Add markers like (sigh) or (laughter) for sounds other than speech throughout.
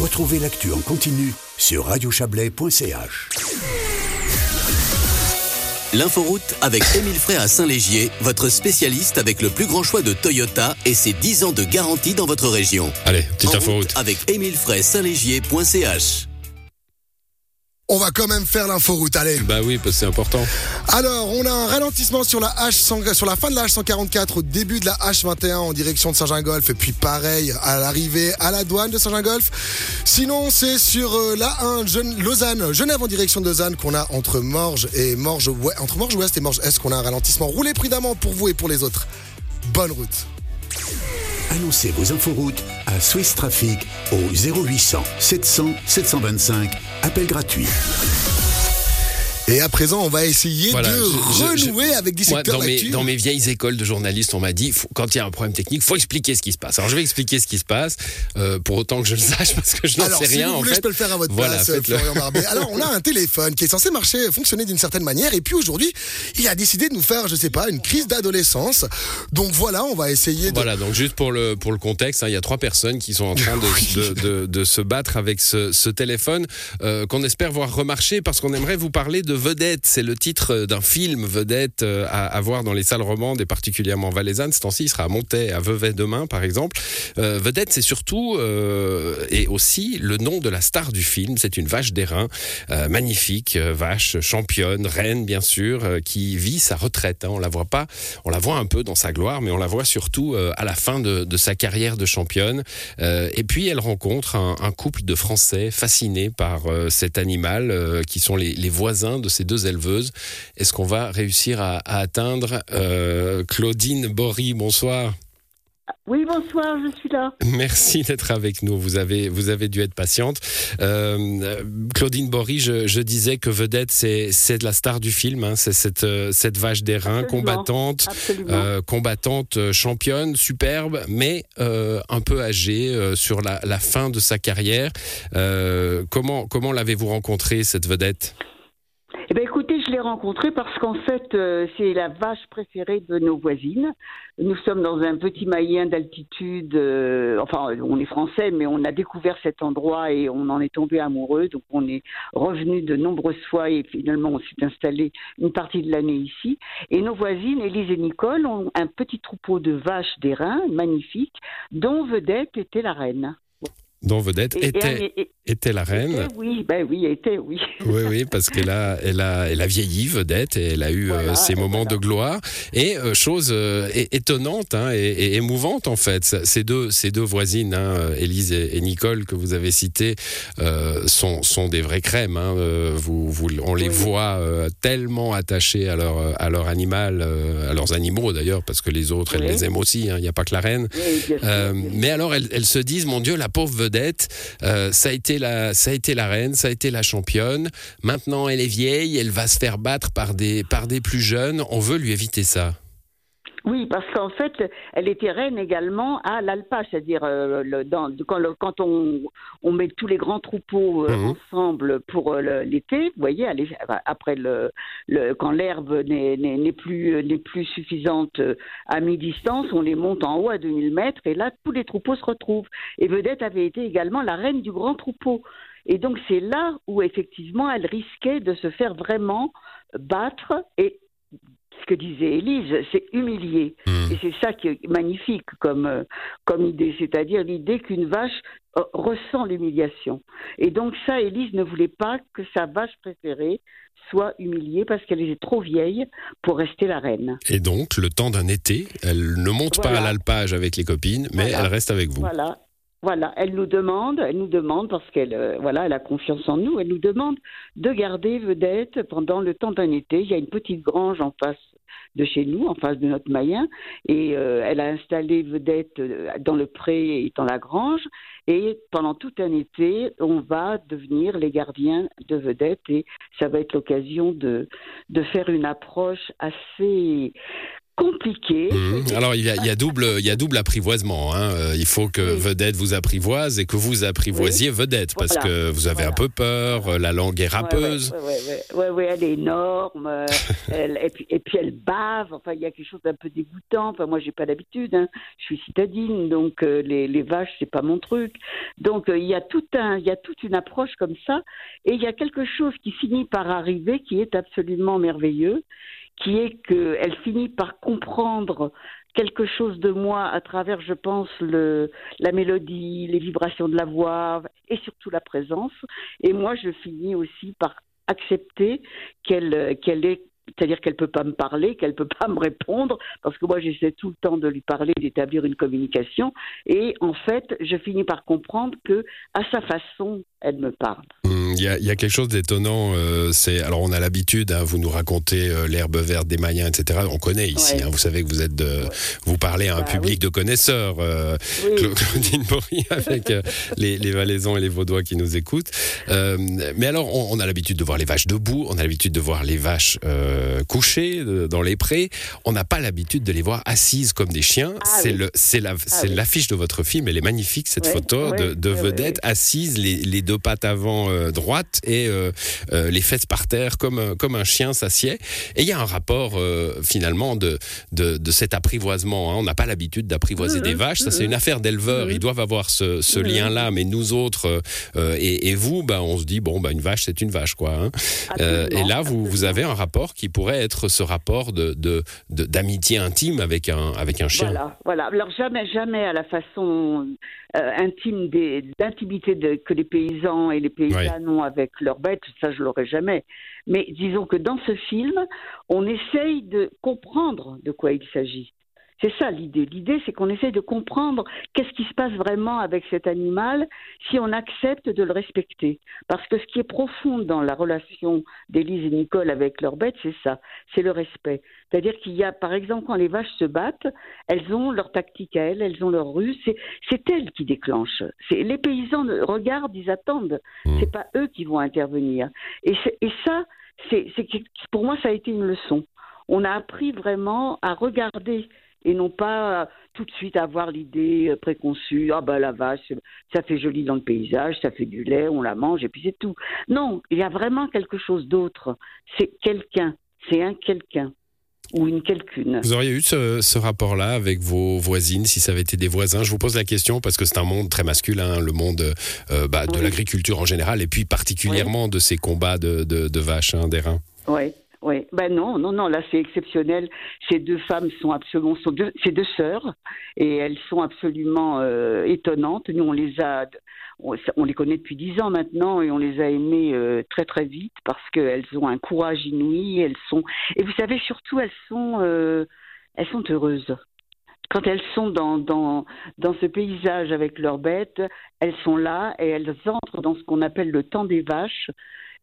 Retrouvez l'actu en continu sur radiochablais.ch. L'inforoute avec Émile Frey à Saint-Légier, votre spécialiste avec le plus grand choix de Toyota et ses 10 ans de garantie dans votre région. Allez, petite inforoute. route avec Émile Frey Saint-Légier.ch. On va quand même faire l'inforoute, allez. Bah oui, parce que c'est important. Alors, on a un ralentissement sur la H100 sur la fin de la H144 au début de la H21 en direction de Saint-Gingolf et puis pareil à l'arrivée à la douane de Saint-Gingolf. Sinon, c'est sur euh, la 1 Jeune- Lausanne, Genève en direction de Lausanne qu'on a entre Morges et Morges Ouest, entre Morges Ouest et Morges Est qu'on a un ralentissement. Roulez prudemment pour vous et pour les autres. Bonne route. Annoncez vos inforoutes à Swiss Traffic au 0800 700 725. Appel gratuit. Et à présent, on va essayer Voilà, de je- je- renouer avec des Moi, secteurs dans, mes, d'actu. dans mes vieilles écoles de journalistes, on m'a dit, faut- quand il y a un problème technique, faut expliquer ce qui se passe. Alors je vais expliquer ce qui se passe, euh, pour autant que je le (laughs) sache, parce que je n'en sais si rien vous en voulez, fait. je peux le faire à votre Voilà, place. Florian Barbet. (laughs) Alors, on a un téléphone qui est censé marcher, fonctionner d'une certaine manière, et puis aujourd'hui, il a décidé de nous faire, je sais pas, une crise d'adolescence. Donc voilà, on va essayer de. Voilà, donc juste pour le, pour le contexte, hein, il y a trois personnes qui sont en train de, (laughs) de, de- de se battre avec ce, ce téléphone euh, qu'on espère voir remarcher parce qu'on aimerait vous parler de Vedette. C'est le titre d'un film Vedette euh, à, voir dans les salles romandes et particulièrement valaisannes. Ce temps-ci, il sera à Montaix, à Vevey demain, par exemple. Euh, Vedette, c'est surtout euh, et aussi le nom de la star du film. C'est une vache d'airain, euh, magnifique, euh, vache championne, reine bien sûr, euh, qui vit sa retraite. hein. On la voit pas, on la voit un peu dans sa gloire, mais on la voit surtout euh, à la fin de, sa carrière de championne. Euh, et puis elle rencontre un, couple de Français fascinés par euh, cet animal, euh, qui sont les, les voisins de ces deux éleveuses. Est-ce qu'on va réussir à, à atteindre euh, Claudine Bory? Bonsoir. Oui, bonsoir, je suis là. Merci d'être avec nous. Vous avez, vous avez dû être patiente. Euh, euh, Claudine Bory, je, je disais que Vedette, c'est, c'est de la star du film. hein. C'est cette, cette vache d'airain, combattante, euh, combattante, championne, superbe, mais euh, un peu âgée sur la, la fin de sa carrière. Comment, comment l'avez-vous rencontrée, cette vedette? Rencontrée parce qu'en fait, euh, c'est la vache préférée de nos voisines. Nous sommes dans un petit maillen d'altitude. euh, enfin, on est français, mais on a découvert cet endroit et on en est tombé amoureux. Donc, on est revenu de nombreuses fois et finalement, on s'est installé une partie de l'année ici. Et nos voisines, Élise et Nicole, ont un petit troupeau de vaches d'airain magnifiques, dont Vedette était la reine. Dont Vedette Et- et- était, et- était la reine. était, oui, ben oui, était, oui. Oui, oui, parce qu'elle a, elle a, elle a vieilli, vedette, et elle a eu Voilà, euh, ses moments voilà. de gloire. Et euh, chose euh, étonnante hein, et, émouvante en fait, ces deux, ces deux voisines, hein, Élise et, Nicole que vous avez citées, euh, sont, sont des vraies crèmes. Hein, vous, vous, on les Oui. voit tellement attachés à leur, à leur animal, à leurs animaux d'ailleurs, parce que les autres, elles les aiment aussi. hein, Il n'y a pas que la reine. Oui, mais alors, elles, elles se disent, mon Dieu, la pauvre vedette, euh, ça a été la, ça a été la reine, ça a été la championne. Maintenant, elle est vieille, elle va se faire battre par des, par des plus jeunes. On veut lui éviter ça. Oui, parce qu'en fait, elle était reine également à l'alpa, c'est-à-dire euh, le- dans- quand, le- quand on, on met tous les grands troupeaux euh, Mhm. ensemble pour euh, l'été, vous voyez, après le, le- quand l'herbe n'est plus n'est plus suffisante à mi-distance, on les monte en haut à 2000 mètres et là tous les troupeaux se retrouvent. Et Vedette avait été également la reine du grand troupeau. Et donc c'est là où effectivement elle risquait de se faire vraiment battre et ce que disait Élise, c'est humilier. Hmm. Et c'est ça qui est magnifique comme, euh, comme idée, c'est-à-dire l'idée qu'une vache euh, ressent l'humiliation. Et donc ça, Élise ne voulait pas que sa vache préférée soit humiliée parce qu'elle était trop vieille pour rester la reine. Et donc, le temps d'un été, elle ne monte pas à l'alpage avec les copines, mais Voilà. elle reste avec vous. Voilà. Voilà, elle nous demande, elle nous demande parce qu'elle, euh, voilà, elle a confiance en nous. Elle nous demande de garder vedette pendant le temps d'un été. Il y a une petite grange en face de chez nous, en face de notre mayen, et euh, elle a installé vedette euh, dans le pré et dans la grange. Et pendant tout un été, on va devenir les gardiens de vedette, et ça va être l'occasion de de faire une approche assez compliqué. Mmh. Alors il y, a, il y, a, double, il y a double apprivoisement. Hein. Euh, il faut que Vedette vous apprivoise et que vous apprivoisiez Vedette parce que vous avez un peu peur. euh, La langue est râpeuse. Oui, ouais, ouais, ouais, elle est énorme. euh, (laughs) elle- et, puis, et puis elle bave. Enfin, il y a quelque chose d'un peu dégoûtant. Enfin, moi, j'ai pas l'habitude. Hein. Je suis citadine, donc euh, les, les vaches, c'est pas mon truc. Donc euh, il y a tout un, il y a toute une approche comme ça. Et il y a quelque chose qui finit par arriver, qui est absolument merveilleux, qui est qu'elle finit par comprendre quelque chose de moi à travers, je pense, le, la mélodie, les vibrations de la voix et surtout la présence. Et moi, je finis aussi par accepter qu'elle qu'elle est c'est-à-dire qu'elle peut pas me parler, qu'elle peut pas (laughs) me répondre, parce que moi j'essaie tout le temps de lui parler, d'établir une communication, et en fait je finis par comprendre que à sa façon elle me parle. Mmh, Il y, a, il y a quelque chose d'étonnant. euh, c'est alors on a l'habitude. hein, vous nous racontez euh, l'herbe verte des Mayens, etc. On connaît ici. Ouais. hein, vous savez que vous êtes de, vous parlez à un Bah public oui. de connaisseurs. euh, Oui. Claudine Bory (laughs) avec les, les Valaisans et les Vaudois qui nous écoutent. Mais alors, on, on a l'habitude de voir les vaches debout, on a l'habitude de voir les vaches euh, couchées dans les prés. On n'a pas l'habitude de les voir assises comme des chiens. Ah c'est oui. c'est la, oui. l'affiche de votre film. Elle est magnifique cette photo de, de ouais, ouais, vedette assise, les, les deux pattes avant euh, droites et euh, euh, les fesses par terre comme un- comme un chien s'assied. Et il y a un rapport finalement de, de de cet apprivoisement. hein. On n'a pas l'habitude d'apprivoiser Mhm, des vaches. Ça, c'est une affaire d'éleveurs. Ils doivent avoir ce, ce Mhm. lien-là. Mais nous autres et, et vous, bah, on se dit bon, bah, une vache, c'est une vache, quoi. hein. Et là, vous, vous avez un rapport qui pourrait être ce rapport de de- de- d'amitié intime avec un avec un chien. Voilà, voilà. Alors jamais, jamais à la façon euh, intime des- d'intimité de- que les paysans et les paysannes ont avec leurs bêtes, ça je l'aurais jamais. Mais disons que dans ce film, on essaye de comprendre de quoi il s'agit. C'est ça l'idée. L'idée, c'est qu'on essaye de comprendre qu'est-ce qui se passe vraiment avec cet animal si on accepte de le respecter. Parce que ce qui est profond dans la relation d'Élise et Nicole avec leurs bêtes, c'est ça, c'est le respect. C'est-à-dire qu'il y a, par exemple, quand les vaches se battent, elles ont leur tactique à elles, elles ont leur ruse, c'est, elles qui déclenchent. Les paysans regardent, ils attendent. Mm. C'est pas eux qui vont intervenir. Et, ça, c'est, pour moi, ça a été une leçon. On a appris vraiment à regarder et non pas euh, tout de suite avoir l'idée euh, préconçue, ah ben la vache, ça fait joli dans le paysage, ça fait du lait, on la mange et puis c'est tout. Non, il y a vraiment quelque chose d'autre. C'est quelqu'un, c'est un quelqu'un ou une quelqu'une. Vous auriez eu ce, ce rapport-là avec vos voisines, si ça avait été des voisins? Je vous pose la question parce que c'est un monde très masculin, le monde euh, bah, de Oui. l'agriculture en général, et puis particulièrement de ces combats de, de, de vaches, hein, d'airain. Oui, oui. Ben non, non, non, là c'est exceptionnel. Ces deux femmes sont absolument, sont deux, ces deux sœurs, et elles sont absolument euh, étonnantes. Nous, on les a, on, on les connaît depuis dix ans maintenant, et on les a aimées euh, très très vite parce qu'elles ont un courage inouï. Elles sont, et vous savez surtout, elles sont, euh, elles sont heureuses. Quand elles sont dans, dans, dans ce paysage avec leurs bêtes, elles sont là et elles entrent dans ce qu'on appelle le temps des vaches.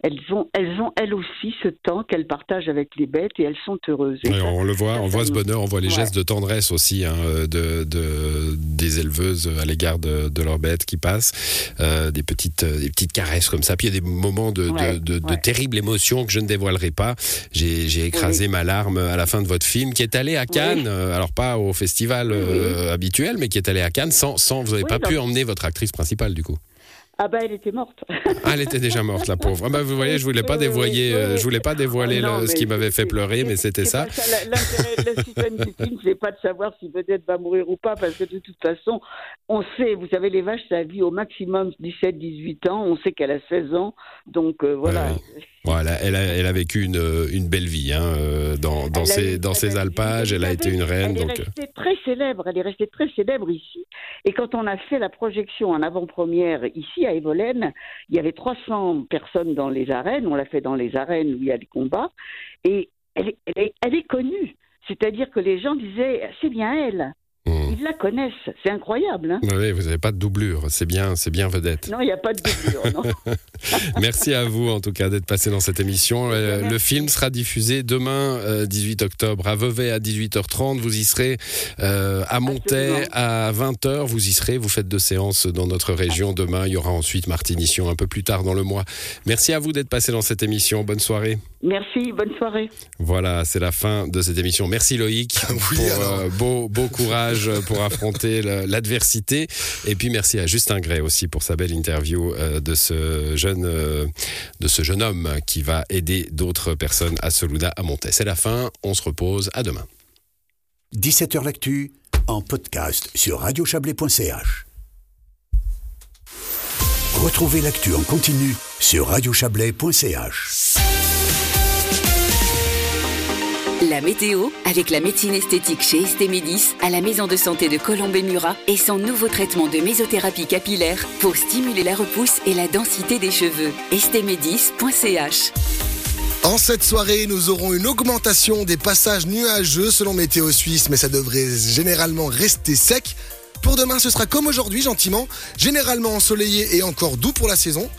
Elles ont, elles ont elles aussi ce temps qu'elles partagent avec les bêtes et elles sont heureuses. Et ça, on le voit, on voit ce bonheur, on voit les Ouais. gestes de tendresse aussi hein, de, de- des éleveuses à l'égard de, de leurs bêtes qui passent, euh, des petites euh, des petites caresses comme ça. Puis il y a des moments de, Ouais, de, ouais. terribles émotions que je ne dévoilerai pas. J'ai écrasé ma larme à la fin de votre film, qui est allé à Cannes, euh, alors pas au festival euh, habituel, mais qui est allé à Cannes sans, sans vous n'avez pas pu emmener votre actrice principale du coup. Ah ben elle était morte. Ah, elle était déjà morte, la pauvre. Ah bah, vous voyez, je voulais pas oui, euh, je voulais pas dévoiler non, le- ce qui m'avait fait pleurer, mais c'était ça. L'intérêt du (laughs) film, c'est pas de savoir si vedette va mourir ou pas, parce que de toute façon, on sait, vous savez, les vaches, ça vit au maximum 17-18 ans, on sait qu'elle a 16 ans, donc euh, voilà. Ouais, Voilà, elle a, elle a vécu une, une belle vie hein, euh, dans, dans ses, eu dans ses alpages. Elle a été une reine. Elle Donc, est restée très célèbre, elle est restée très célèbre ici. Et quand on a fait la projection en avant-première ici à Evolène, il y avait 300 personnes dans les arènes, on l'a fait dans les arènes où il y a les combats, et elle est, elle est, connue. C'est-à-dire que les gens disaient, c'est bien elle. euh, Ils la connaissent. C'est incroyable. Hein Oui, vous n'avez pas de doublure. C'est bien, c'est bien vedette. non, il n'y a pas de doublure. non. (laughs) Merci à vous en tout cas d'être passé dans cette émission. Euh, Merci. le film sera diffusé demain, euh, 18 octobre, à Vevey à 18h30. Vous y serez euh, à Montaix à 20h. Vous y serez. Vous faites deux séances dans notre région demain. Il y aura ensuite Martinition un peu plus tard dans le mois. Merci à vous d'être passé dans cette émission. Bonne soirée. Merci, bonne soirée. Voilà, c'est la fin de cette émission. Merci Loïc (laughs) Oui, pour euh, beau, beau courage (laughs) pour affronter l'adversité. Et puis merci à Justin Gray aussi pour sa belle interview euh, de ce jeune, euh, de ce jeune homme qui va aider d'autres personnes à Soluda à monter. C'est la fin. On se repose. À demain. 17h L'actu en podcast sur radiochablais.ch. Retrouvez l'actu en continu sur radiochablais.ch. La météo, avec la médecine esthétique chez Estémédis, à la maison de santé de Colombey-Murat et son nouveau traitement de mésothérapie capillaire pour stimuler la repousse et la densité des cheveux. Estémédis.ch En cette soirée, nous aurons une augmentation des passages nuageux selon Météo Suisse, mais ça devrait généralement rester sec. Pour demain, ce sera comme aujourd'hui, gentiment, généralement ensoleillé et encore doux pour la saison.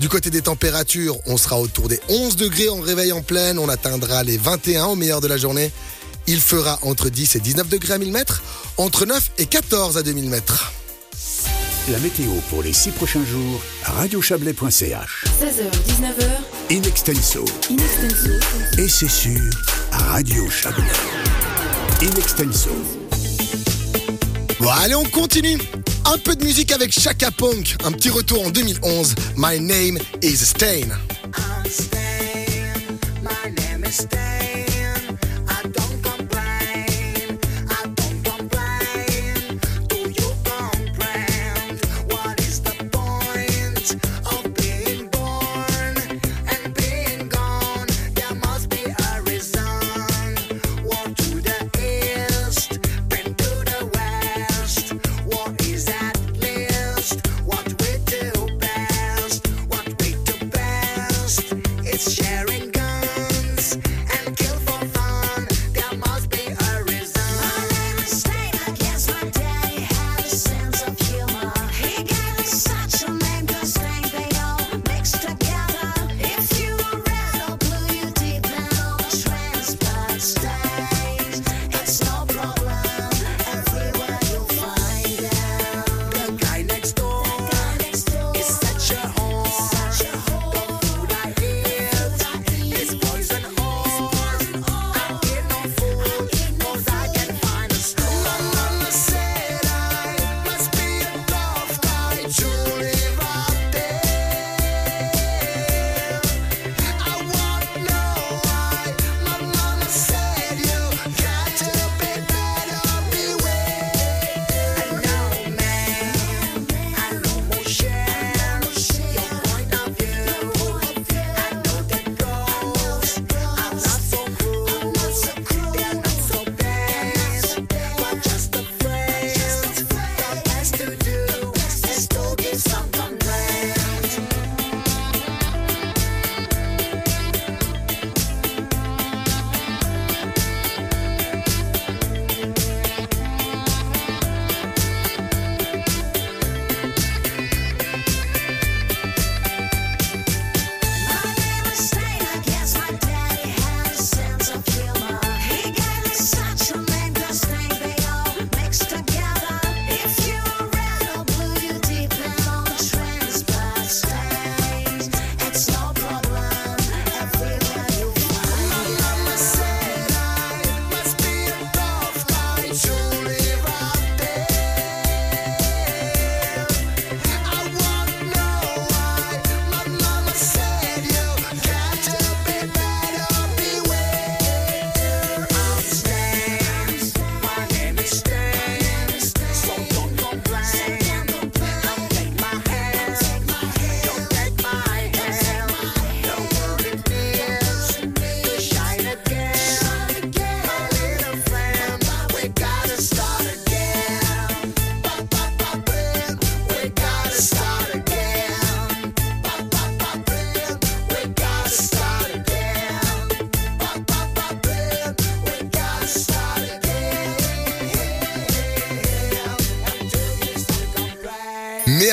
Du côté des températures, on sera autour des 11 degrés en réveil en pleine, on atteindra les 21 au meilleur de la journée. Il fera entre 10 et 19 degrés à 1000 mètres, entre 9 et 14 à 2000 mètres. La météo pour les six prochains jours à radiochablais.ch. 16h, 19h, In extenso. in extenso. Et c'est sûr, Radio Chablais. In extenso. Bon, allez, on continue. Un peu de musique avec Chaka Punk. Un petit retour en 2011. My name is Stain. My name is Stan.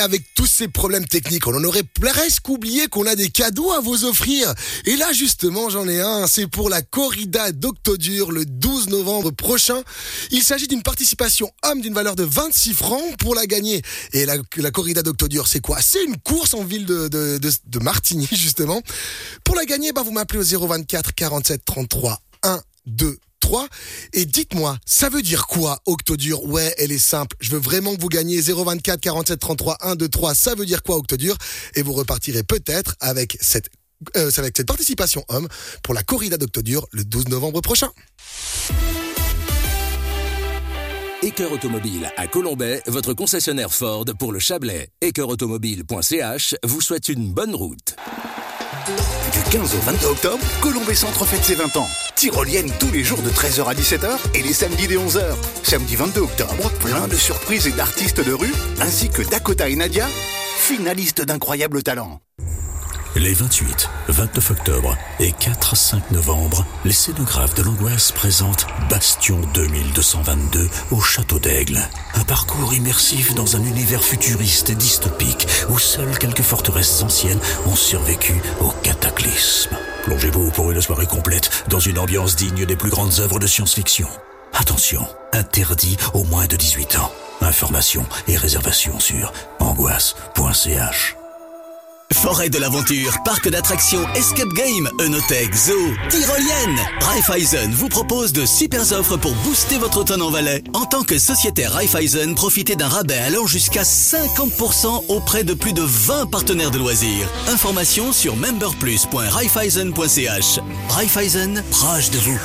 Avec tous ces problèmes techniques, on en aurait presque oublié qu'on a des cadeaux à vous offrir. Et là, justement, j'en ai un. C'est pour la corrida d'Octodur le 12 novembre prochain. Il s'agit d'une participation homme d'une valeur de 26 francs pour la gagner. Et la, corrida d'Octodur, c'est quoi? C'est une course en ville de, de, de, de Martigny, (laughs) justement. Pour la gagner, bah, vous m'appelez au 024 47 33 1 2 3 et dites-moi, ça veut dire quoi Octodur? Ouais, elle est simple. Je veux vraiment que vous gagnez 024 47 33 1 2 3. Ça veut dire quoi Octodur? Et vous repartirez peut-être avec cette euh, avec cette participation homme pour la corrida d'Octodur le 12 novembre prochain. Écœur Automobile à Colombay, votre concessionnaire Ford pour le Chablais. Écœurautomobile.ch vous souhaite une bonne route. Du 15 au 22 octobre, Colombey Centre fête ses 20 ans. Tyrolienne tous les jours de 13h à 17h et les samedis dès 11h. Samedi 22 octobre, plein de surprises et d'artistes de rue, ainsi que Dakota et Nadia, finalistes d'incroyables talents. Les 28, 29 octobre et 4-5 novembre, les scénographes de l'Angoisse présentent Bastion 2222 au Château d'Aigle. Un parcours immersif dans un univers futuriste et dystopique où seules quelques forteresses anciennes ont survécu au cataclysme. Plongez-vous pour une soirée complète dans une ambiance digne des plus grandes œuvres de science-fiction. Attention, interdit aux moins de 18 ans. Informations et réservations sur angoisse.ch. Forêt de l'aventure, parc d'attractions, escape game, Eunothèque, zoo, tyrolienne. Raiffeisen vous propose de super offres pour booster votre automne en Valais. En tant que sociétaire Raiffeisen, profitez d'un rabais allant jusqu'à 50% auprès de plus de 20 partenaires de loisirs. Informations sur memberplus.raiffeisen.ch. Raiffeisen, proche de vous.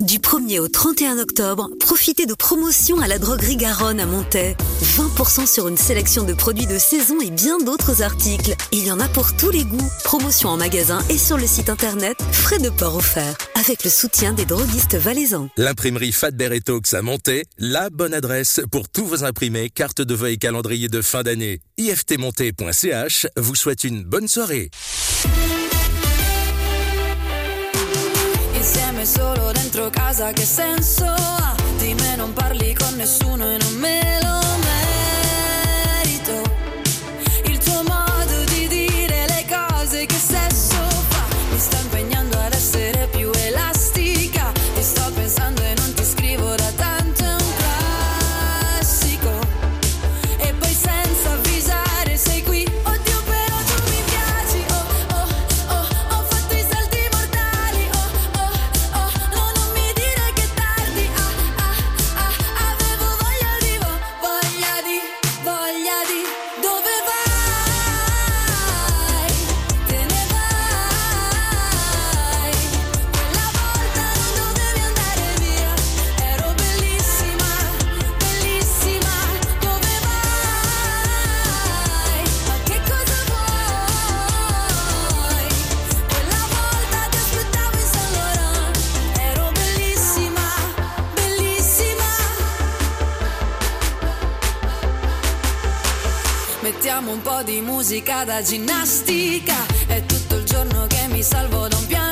Du 1er au 31 octobre, profitez de promotions à la droguerie Garonne à Montaix. 20% sur une sélection de produits de saison et bien d'autres articles. Il y en a pour tous les goûts. Promotion en magasin et sur le site internet. Frais de port offerts. Avec le soutien des droguistes valaisans. L'imprimerie Fadber et à Monté, la bonne adresse pour tous vos imprimés, cartes de vœux et calendrier de fin d'année. iftmonté.ch vous souhaite une bonne soirée. Insieme solo dentro casa che senso ha? Di me non parli con nessuno e non me lo Mettiamo un po' di musica da ginnastica. È tutto il giorno che mi salvo da un pianto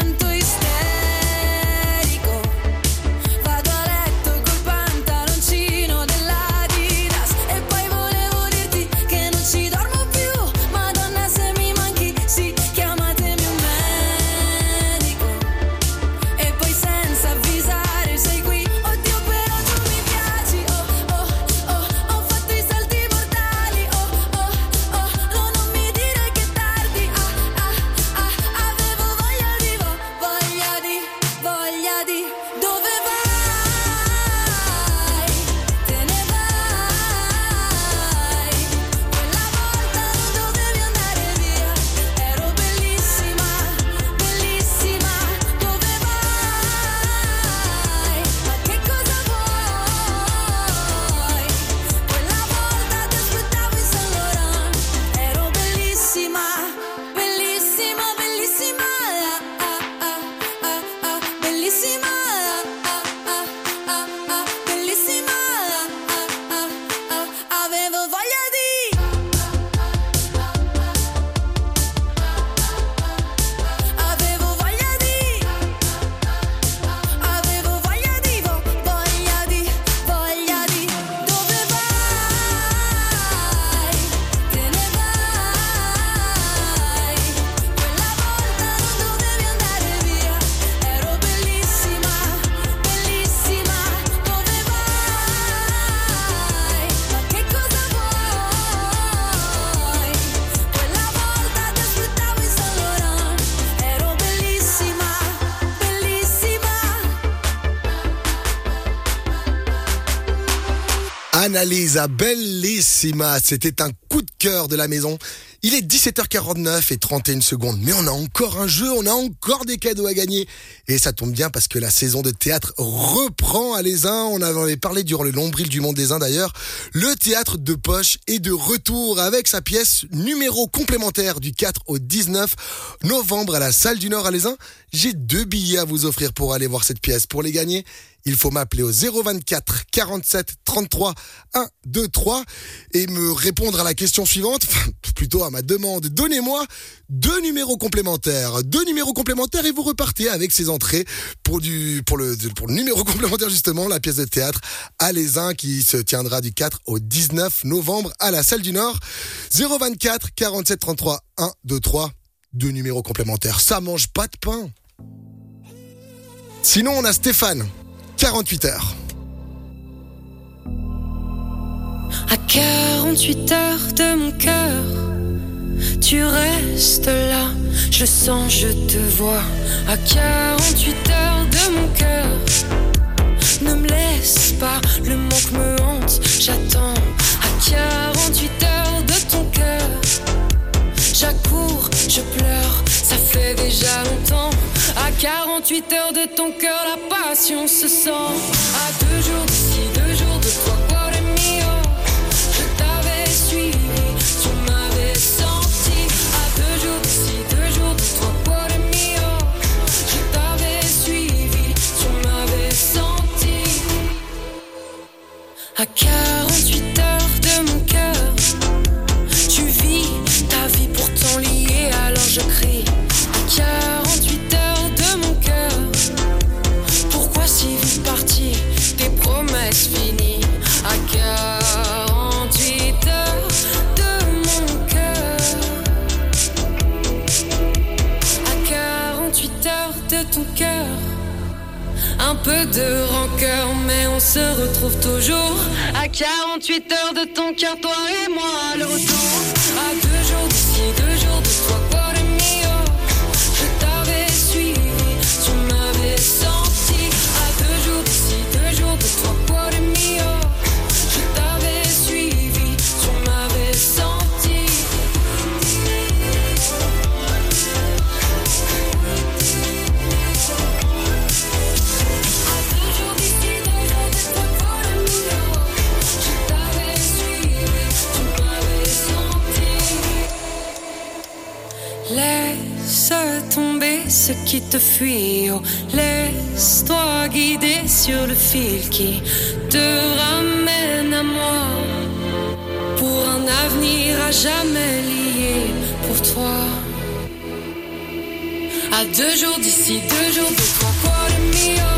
Annalisa Bellissima, c'était un coup de cœur de la maison. Il est 17h49 et 31 secondes, mais on a encore un jeu, on a encore des cadeaux à gagner. Et ça tombe bien parce que la saison de théâtre reprend à Les. On avait parlé durant le nombril du monde des Uns d'ailleurs. Le théâtre de poche est de retour avec sa pièce numéro complémentaire du 4 au 19 novembre à la salle du Nord à Les. J'ai deux billets à vous offrir pour aller voir cette pièce. Pour les gagner, il faut m'appeler au 024 47 33 1 2 3 et me répondre à la question suivante, plutôt à ma demande. Donnez-moi deux numéros complémentaires, deux numéros complémentaires et vous repartez avec ces entrées pour le numéro (laughs) complémentaire justement, la pièce de théâtre Uns qui se tiendra du 4 au 19 novembre à la salle du Nord. 024 47 33 1 2 3 deux numéros complémentaires. Ça mange pas de pain. Sinon, on a Stéphane. 48 heures. À 48 heures de mon cœur, tu restes là, je sens, je te vois. À 48 heures de mon cœur, ne me laisse pas, le manque me hante, j'attends. À 48 heures de ton cœur, j'accours, je pleure, ça fait déjà longtemps. À 48 heures de ton cœur, la passion se sent. À deux jours d'ici, deux jours de toi, cuore mio. Je t'avais suivi, tu m'avais senti. À deux jours d'ici, deux jours de toi, cuore mio. Je t'avais suivi, tu m'avais senti. À 48 peu de rancœur, mais on se retrouve toujours. À 48 heures de ton cœur, toi et moi, le retour. À deux jours d'ici, ce qui te fuit, oh, laisse-toi guider sur le fil qui te ramène à moi pour un avenir à jamais lié pour toi. À deux jours d'ici, deux jours de toi, cuore mio. Je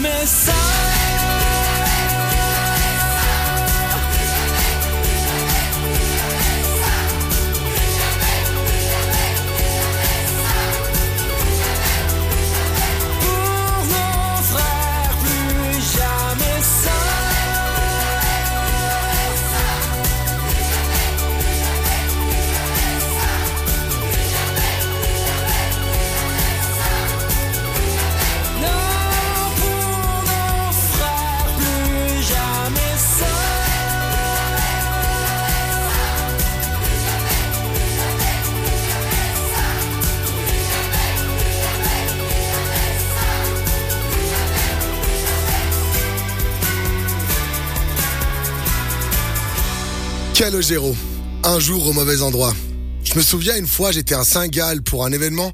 jamais Un jour au mauvais endroit. Je me souviens une fois, j'étais à Saint-Gall pour un événement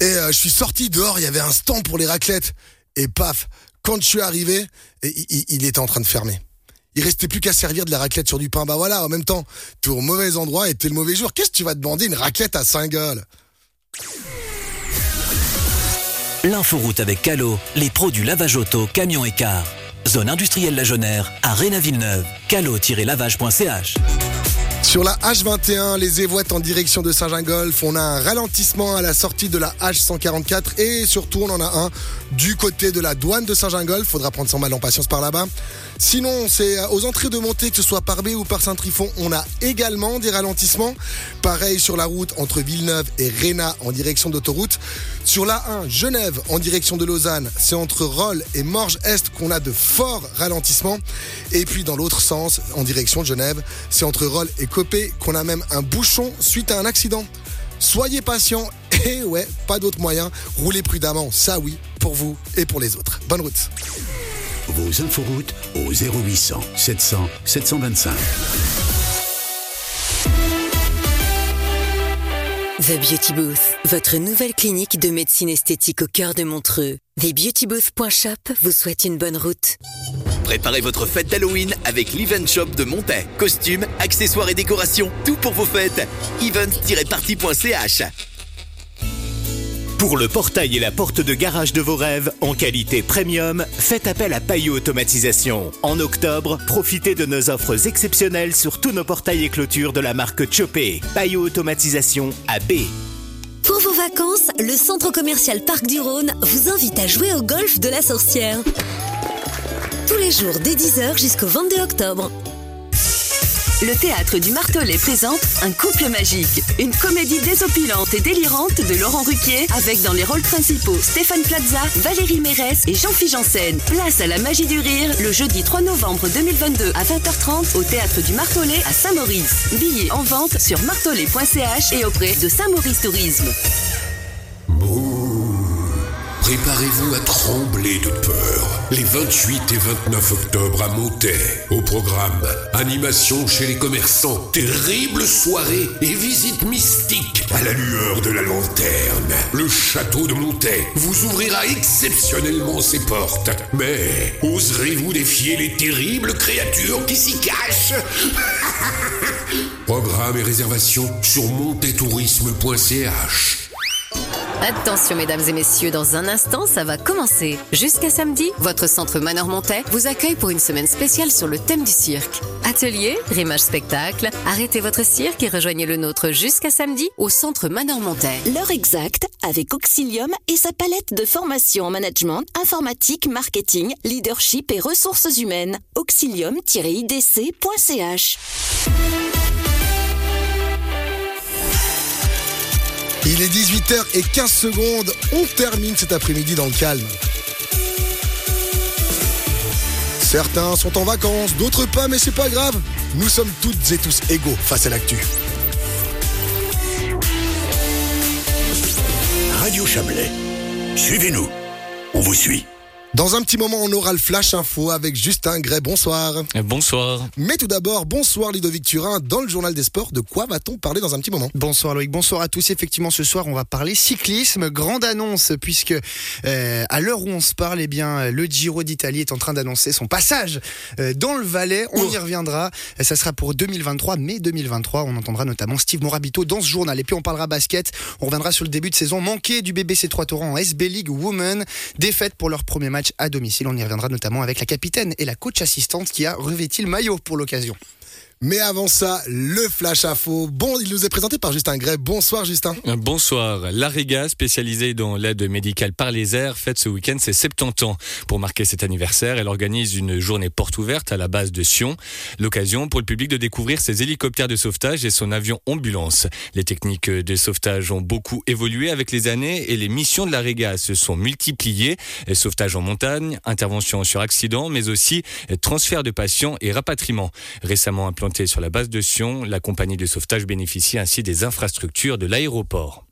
et euh, je suis sorti dehors, il y avait un stand pour les raclettes et paf, quand je suis arrivé, il, était en train de fermer. Il restait plus qu'à servir de la raclette sur du pain. Bah voilà, en même temps, t'es au mauvais endroit et t'es le mauvais jour. Qu'est-ce que tu vas demander une raclette à Saint-Gall? L'inforoute avec Calo, les pros du lavage auto, camion et car. Zone industrielle La à Réna-Villeneuve. Calo-lavage.ch. Sur la H21, les évouettes en direction de Saint-Gingolf, on a un ralentissement à la sortie de la H144 et surtout on en a un du côté de la douane de Saint-Gingolf. Faudra prendre son mal en patience par là-bas. Sinon, c'est euh, aux entrées de montée, que ce soit par B ou par Saint-Trifon, on a également des ralentissements. Pareil sur la route entre Villeneuve et Réna en direction d'autoroute. Sur la 1, Genève en direction de Lausanne, c'est entre Rolles et Morges-Est qu'on a de forts ralentissements. Et puis dans l'autre sens, en direction de Genève, c'est entre Rolles et Copé qu'on a même un bouchon suite à un accident. Soyez patients (laughs) et ouais, pas d'autre moyen. Roulez prudemment, ça oui, pour vous et pour les autres. Bonne route. Vos inforoutes au 0800 700 725. The Beauty Booth, votre nouvelle clinique de médecine esthétique au cœur de Montreux. TheBeautyBooth.shop vous souhaite une bonne route. Préparez votre fête d'Halloween avec l'Event Shop de Montaix. Costumes, accessoires et décorations, tout pour vos fêtes. event-party.ch Pour le portail et la porte de garage de vos rêves, en qualité premium, faites appel à Payot Automatisation. En octobre, profitez de nos offres exceptionnelles sur tous nos portails et clôtures de la marque Chopé. Payot Automatisation à B. Pour vos vacances, le centre commercial Parc du Rhône vous invite à jouer au golf de la sorcière. Tous les jours dès 10h jusqu'au 22 octobre. Le théâtre du Martelet présente Un couple magique, une comédie désopilante et délirante de Laurent Ruquier avec dans les rôles principaux Stéphane Plaza, Valérie Mérès et Jean-Philippe. Place à la magie du rire le jeudi 3 novembre 2022 à 20h30 au théâtre du Martelet à Saint-Maurice. Billets en vente sur martelet.ch et auprès de Saint-Maurice Tourisme. Préparez-vous à trembler de peur. Les 28 et 29 octobre à Montaix. Au programme, animation chez les commerçants, terrible soirée et visite mystique à la lueur de la lanterne. Le château de Montaix vous ouvrira exceptionnellement ses portes. Mais oserez-vous défier les terribles créatures qui s'y cachent? (laughs) Programme et réservation sur montaitourisme.ch. Attention mesdames et messieurs, dans un instant, ça va commencer. Jusqu'à samedi, votre centre Manor Montais vous accueille pour une semaine spéciale sur le thème du cirque. Atelier, rimage spectacle, arrêtez votre cirque et rejoignez le nôtre jusqu'à samedi au centre Manor Montais. L'heure exacte avec Auxilium et sa palette de formations en management, informatique, marketing, leadership et ressources humaines. Auxilium-idc.ch Il est 18h15 secondes. On termine cet après-midi dans le calme. Certains sont en vacances, d'autres pas, mais c'est pas grave. Nous sommes toutes et tous égaux face à l'actu. Radio Chablais. Suivez-nous. On vous suit. Dans un petit moment, on aura le Flash Info avec Justin Gray. Bonsoir. Bonsoir. Mais tout d'abord, bonsoir Ludovic Turin. Dans le journal des sports, de quoi va-t-on parler dans un petit moment? Bonsoir Loïc, bonsoir à tous. Effectivement, ce soir, on va parler cyclisme. Grande annonce, puisque euh, à l'heure où on se parle, eh bien, le Giro d'Italie est en train d'annoncer son passage euh, dans le Valais. On y reviendra. Euh, Ça sera pour 2023, mai 2023. On entendra notamment Steve Morabito dans ce journal. Et puis, on parlera basket. On reviendra sur le début de saison manqué du BBC 3 Torrent en SB League Women. Défaite pour leur premier match à domicile. On y reviendra notamment avec la capitaine et la coach assistante qui a revêti le maillot pour l'occasion. Mais avant ça, le Flash Info. Bon, il nous est présenté par Justin Gray. Bonsoir Justin. Bonsoir. L'AREGA, spécialisée dans l'aide médicale par les airs, fête ce week-end ses 70 ans. Pour marquer cet anniversaire, elle organise une journée porte ouverte à la base de Sion. L'occasion pour le public de découvrir ses hélicoptères de sauvetage et son avion ambulance. Les techniques de sauvetage ont beaucoup évolué avec les années et les missions de l'AREGA se sont multipliées. Sauvetage en montagne, intervention sur accident, mais aussi transfert de patients et rapatriement. Récemment sur la base de Sion, la compagnie de sauvetage bénéficie ainsi des infrastructures de l'aéroport.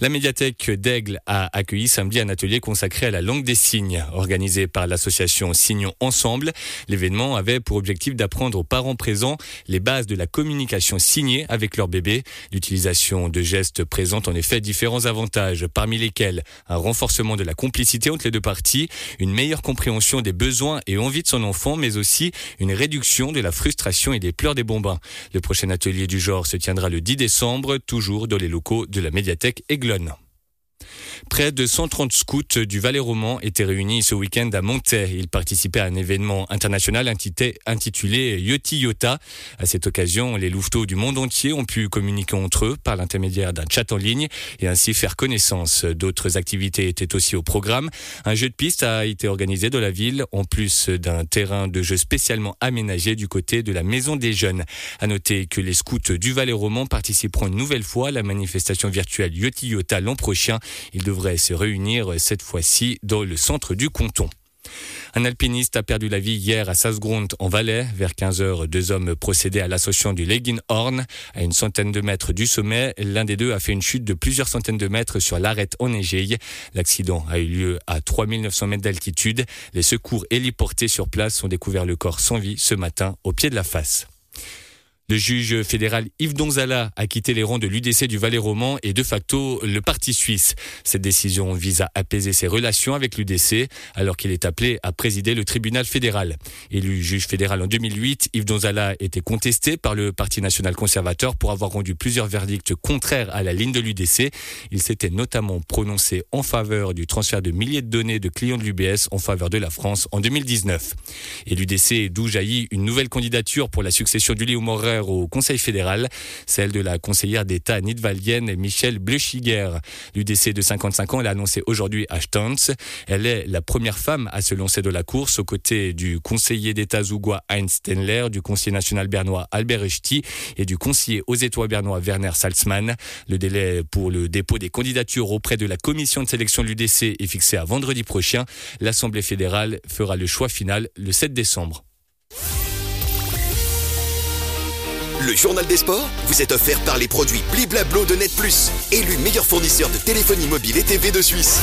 La médiathèque d'Aigle a accueilli samedi un atelier consacré à la langue des signes, organisé par l'association Signons Ensemble. L'événement avait pour objectif d'apprendre aux parents présents les bases de la communication signée avec leur bébé. L'utilisation de gestes présente en effet différents avantages, parmi lesquels un renforcement de la complicité entre les deux parties, une meilleure compréhension des besoins et envies de son enfant, mais aussi une réduction de la frustration et des pleurs des bambins. Le prochain atelier du genre se tiendra le 10 décembre, toujours dans les locaux de la médiathèque Aiglon. Près de 130 scouts du Valais roman étaient réunis ce week-end à Montaix. Ils participaient à un événement international intitulé Yoti Yota. À cette occasion, les louveteaux du monde entier ont pu communiquer entre eux par l'intermédiaire d'un chat en ligne et ainsi faire connaissance. D'autres activités étaient aussi au programme. Un jeu de piste a été organisé dans la ville, en plus d'un terrain de jeu spécialement aménagé du côté de la Maison des Jeunes. À noter que les scouts du Valais roman participeront une nouvelle fois à la manifestation virtuelle Yoti Yota l'an prochain. Ils devraient se réunir cette fois-ci dans le centre du canton. Un alpiniste a perdu la vie hier à Sasgrund en Valais. Vers 15 heures, deux hommes procédaient à l'ascension du Leginhorn. À une centaine de mètres du sommet, l'un des deux a fait une chute de plusieurs centaines de mètres sur l'arête enneigée. L'accident a eu lieu à 3900 mètres d'altitude. Les secours héliportés sur place ont découvert le corps sans vie ce matin au pied de la face. Le juge fédéral Yves Donzala a quitté les rangs de l'UDC du Valais roman et de facto le parti suisse. Cette décision vise à apaiser ses relations avec l'UDC alors qu'il est appelé à présider le tribunal fédéral. Élu juge fédéral en 2008, Yves Donzala était contesté par le Parti national conservateur pour avoir rendu plusieurs verdicts contraires à la ligne de l'UDC. Il s'était notamment prononcé en faveur du transfert de milliers de données de clients de l'UBS en faveur de la France en 2019. Et l'UDC d'où jaillit une nouvelle candidature pour la succession du Léo Au Conseil fédéral, celle de la conseillère d'État nidwaldienne Michelle Bleuchiger. L'UDC de 55 ans, elle a annoncé aujourd'hui à Stanz. Elle est la première femme à se lancer de la course aux côtés du conseiller d'État zougois Heinz Stenler, du conseiller national bernois Albert Echti et du conseiller aux étoiles bernois Werner Salzmann. Le délai pour le dépôt des candidatures auprès de la commission de sélection de l'UDC est fixé à vendredi prochain. L'Assemblée fédérale fera le choix final le 7 décembre. Le journal des sports vous est offert par les produits Bliblablo de Net Plus, élu meilleur fournisseur de téléphonie mobile et TV de Suisse.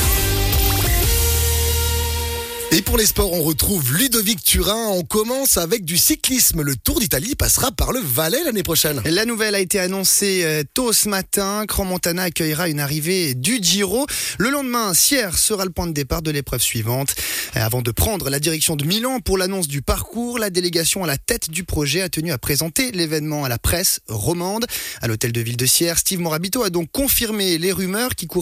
Et pour les sports, on retrouve Ludovic Turin. On commence avec du cyclisme. Le Tour d'Italie passera par le Valais l'année prochaine. La nouvelle a été annoncée euh, tôt ce matin. Cran Montana accueillera une arrivée du Giro. Le lendemain, Sierre sera le point de départ de l'épreuve suivante. Euh, Avant de prendre la direction de Milan pour l'annonce du parcours, la délégation à la tête du projet a tenu à présenter l'événement à la presse romande. À l'hôtel de ville de Sierre, Steve Morabito a donc confirmé les rumeurs qui couraient